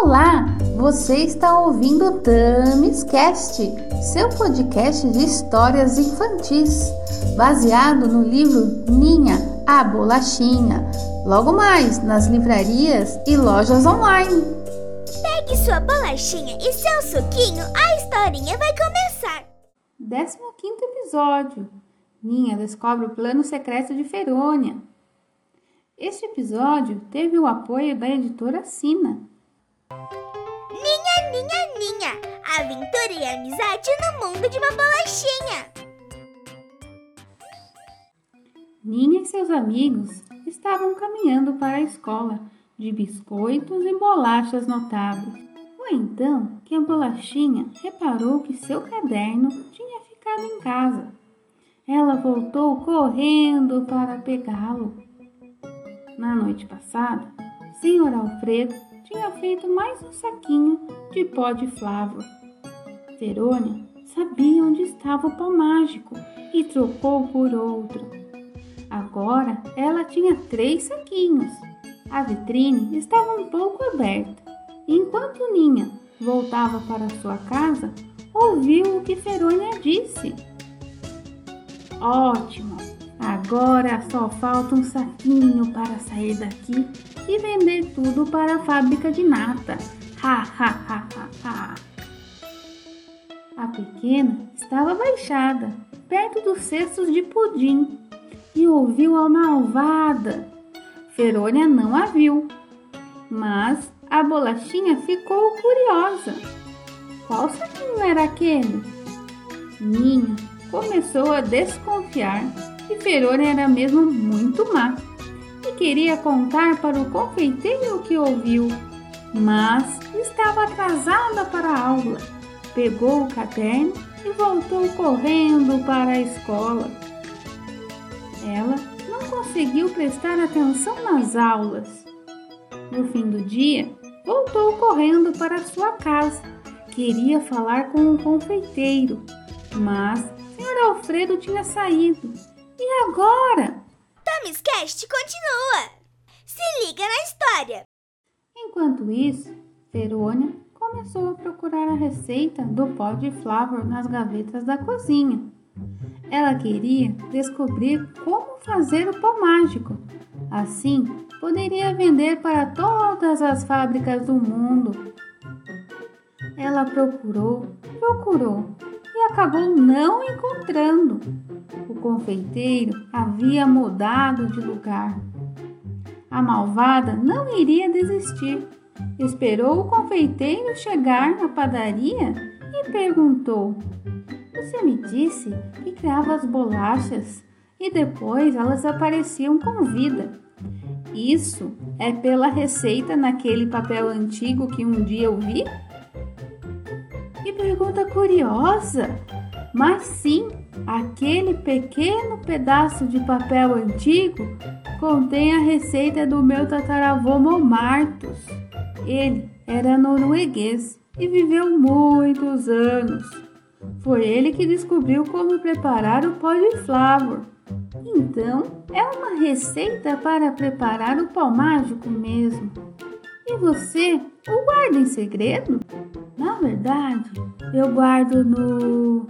Olá, você está ouvindo o Tamiscast, seu podcast de histórias infantis, baseado no livro Ninha, a Bolachinha, logo mais nas livrarias e lojas online. Pegue sua bolachinha e seu suquinho, a historinha vai começar. 15 episódio. Ninha descobre o plano secreto de Ferônia. Este episódio teve o apoio da editora Sina. Ninha, ninha, ninha, aventura e amizade no mundo de uma bolachinha. Ninha e seus amigos estavam caminhando para a escola de biscoitos e bolachas notáveis. Foi então que a bolachinha reparou que seu caderno tinha ficado em casa. Ela voltou correndo para pegá-lo. Na noite passada, Senhor Alfredo tinha feito mais um saquinho de pó de flavo. Verônia sabia onde estava o pó mágico e trocou por outro. Agora ela tinha três saquinhos. A vitrine estava um pouco aberta. Enquanto Ninha voltava para sua casa, ouviu o que Verônia disse. Ótimo! Agora só falta um saquinho para sair daqui e vender tudo para a fábrica de nata. Ha, ha, ha, ha, ha. A pequena estava baixada, perto dos cestos de pudim, e ouviu a malvada. Ferônia não a viu, mas a bolachinha ficou curiosa. Qual saquinho era aquele? Ninha começou a desconfiar Ferônia era mesmo muito má e queria contar para o confeiteiro o que ouviu, mas estava atrasada para a aula. Pegou o caderno e voltou correndo para a escola. Ela não conseguiu prestar atenção nas aulas. No fim do dia, voltou correndo para sua casa. Queria falar com o confeiteiro, mas Sr. Alfredo tinha saído. E agora? Tamiscast continua. Se liga na história. Enquanto isso, Verônia começou a procurar a receita do pó de flávor nas gavetas da cozinha. Ela queria descobrir como fazer o pó mágico. Assim, poderia vender para todas as fábricas do mundo. Ela procurou, procurou e acabou não encontrando. O confeiteiro havia mudado de lugar. A malvada não iria desistir. Esperou o confeiteiro chegar na padaria e perguntou: Você me disse que criava as bolachas e depois elas apareciam com vida. Isso é pela receita naquele papel antigo que um dia eu vi? Que pergunta curiosa! Mas sim, aquele pequeno pedaço de papel antigo contém a receita do meu tataravô Momartos. Ele era norueguês e viveu muitos anos. Foi ele que descobriu como preparar o pó de flávor. Então, é uma receita para preparar o pó mágico mesmo. E você o guarda em segredo? Na verdade, eu guardo no.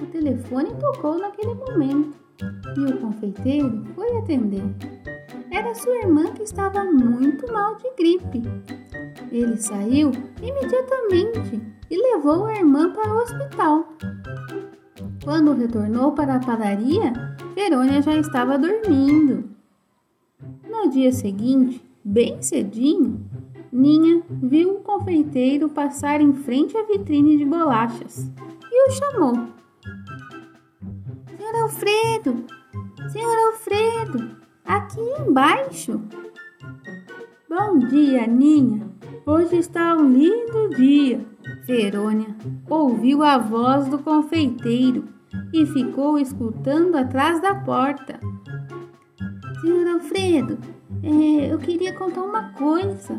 O telefone tocou naquele momento e o confeiteiro foi atender. Era sua irmã que estava muito mal de gripe. Ele saiu imediatamente e levou a irmã para o hospital. Quando retornou para a padaria, Verônia já estava dormindo. No dia seguinte, bem cedinho, Ninha viu o confeiteiro passar em frente à vitrine de bolachas e o chamou. Senhor Alfredo! Senhor Alfredo! Aqui embaixo! Bom dia, Ninha! Hoje está um lindo dia! Verônia ouviu a voz do confeiteiro e ficou escutando atrás da porta. Senhor Alfredo, é, eu queria contar uma coisa.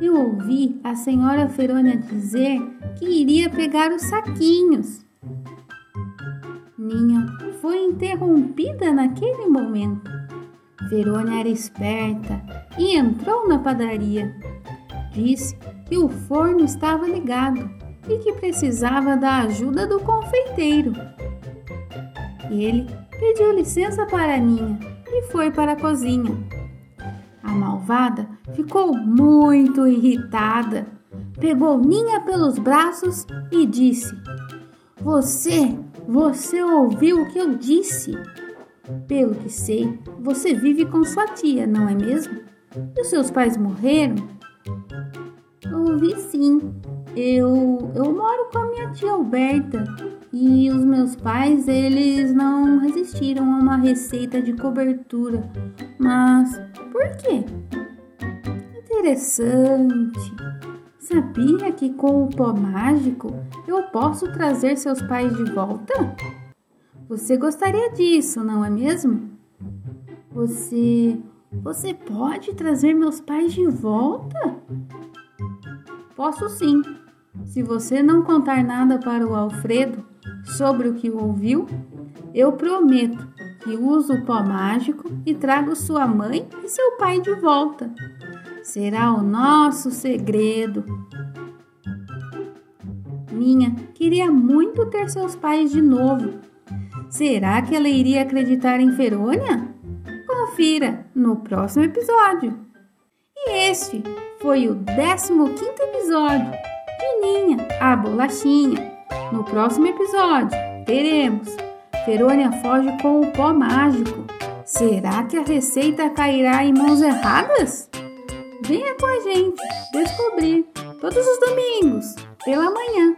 Eu ouvi a senhora Ferônia dizer que iria pegar os saquinhos. Ninha foi interrompida naquele momento. Verônia era esperta e entrou na padaria. Disse que o forno estava ligado e que precisava da ajuda do confeiteiro. Ele pediu licença para Ninha e foi para a cozinha. A malvada ficou muito irritada. Pegou Ninha pelos braços e disse: Você, você ouviu o que eu disse? Pelo que sei, você vive com sua tia, não é mesmo? E os seus pais morreram? Ouvi sim. Eu, eu moro com a minha tia Alberta e os meus pais, eles não resistiram a uma receita de cobertura. Mas por quê? Interessante. Sabia que com o pó mágico eu posso trazer seus pais de volta? Você gostaria disso, não é mesmo? Você. Você pode trazer meus pais de volta? Posso sim. Se você não contar nada para o Alfredo sobre o que ouviu, eu prometo que uso o pó mágico e trago sua mãe e seu pai de volta. Será o nosso segredo. Minha queria muito ter seus pais de novo Será que ela iria acreditar em Ferônia? Confira no próximo episódio. E este foi o 15 episódio de Ninha, a bolachinha. No próximo episódio teremos Ferônia foge com o pó mágico. Será que a receita cairá em mãos erradas? Venha com a gente descobrir todos os domingos pela manhã.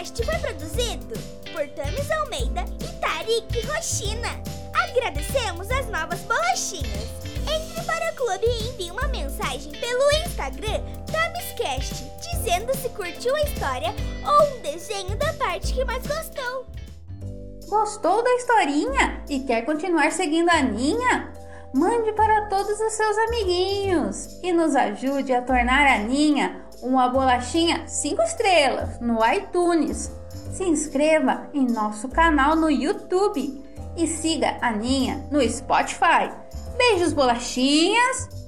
Cast foi produzido por Tamis Almeida e Tarik Rochina. Agradecemos as novas bolachinhas. Entre para o clube e envie uma mensagem pelo Instagram TamisCast, dizendo se curtiu a história ou um desenho da parte que mais gostou. Gostou da historinha e quer continuar seguindo a Ninha? Mande para todos os seus amiguinhos e nos ajude a tornar a Ninha uma bolachinha 5 estrelas no iTunes. Se inscreva em nosso canal no YouTube e siga a Ninha no Spotify. Beijos, bolachinhas!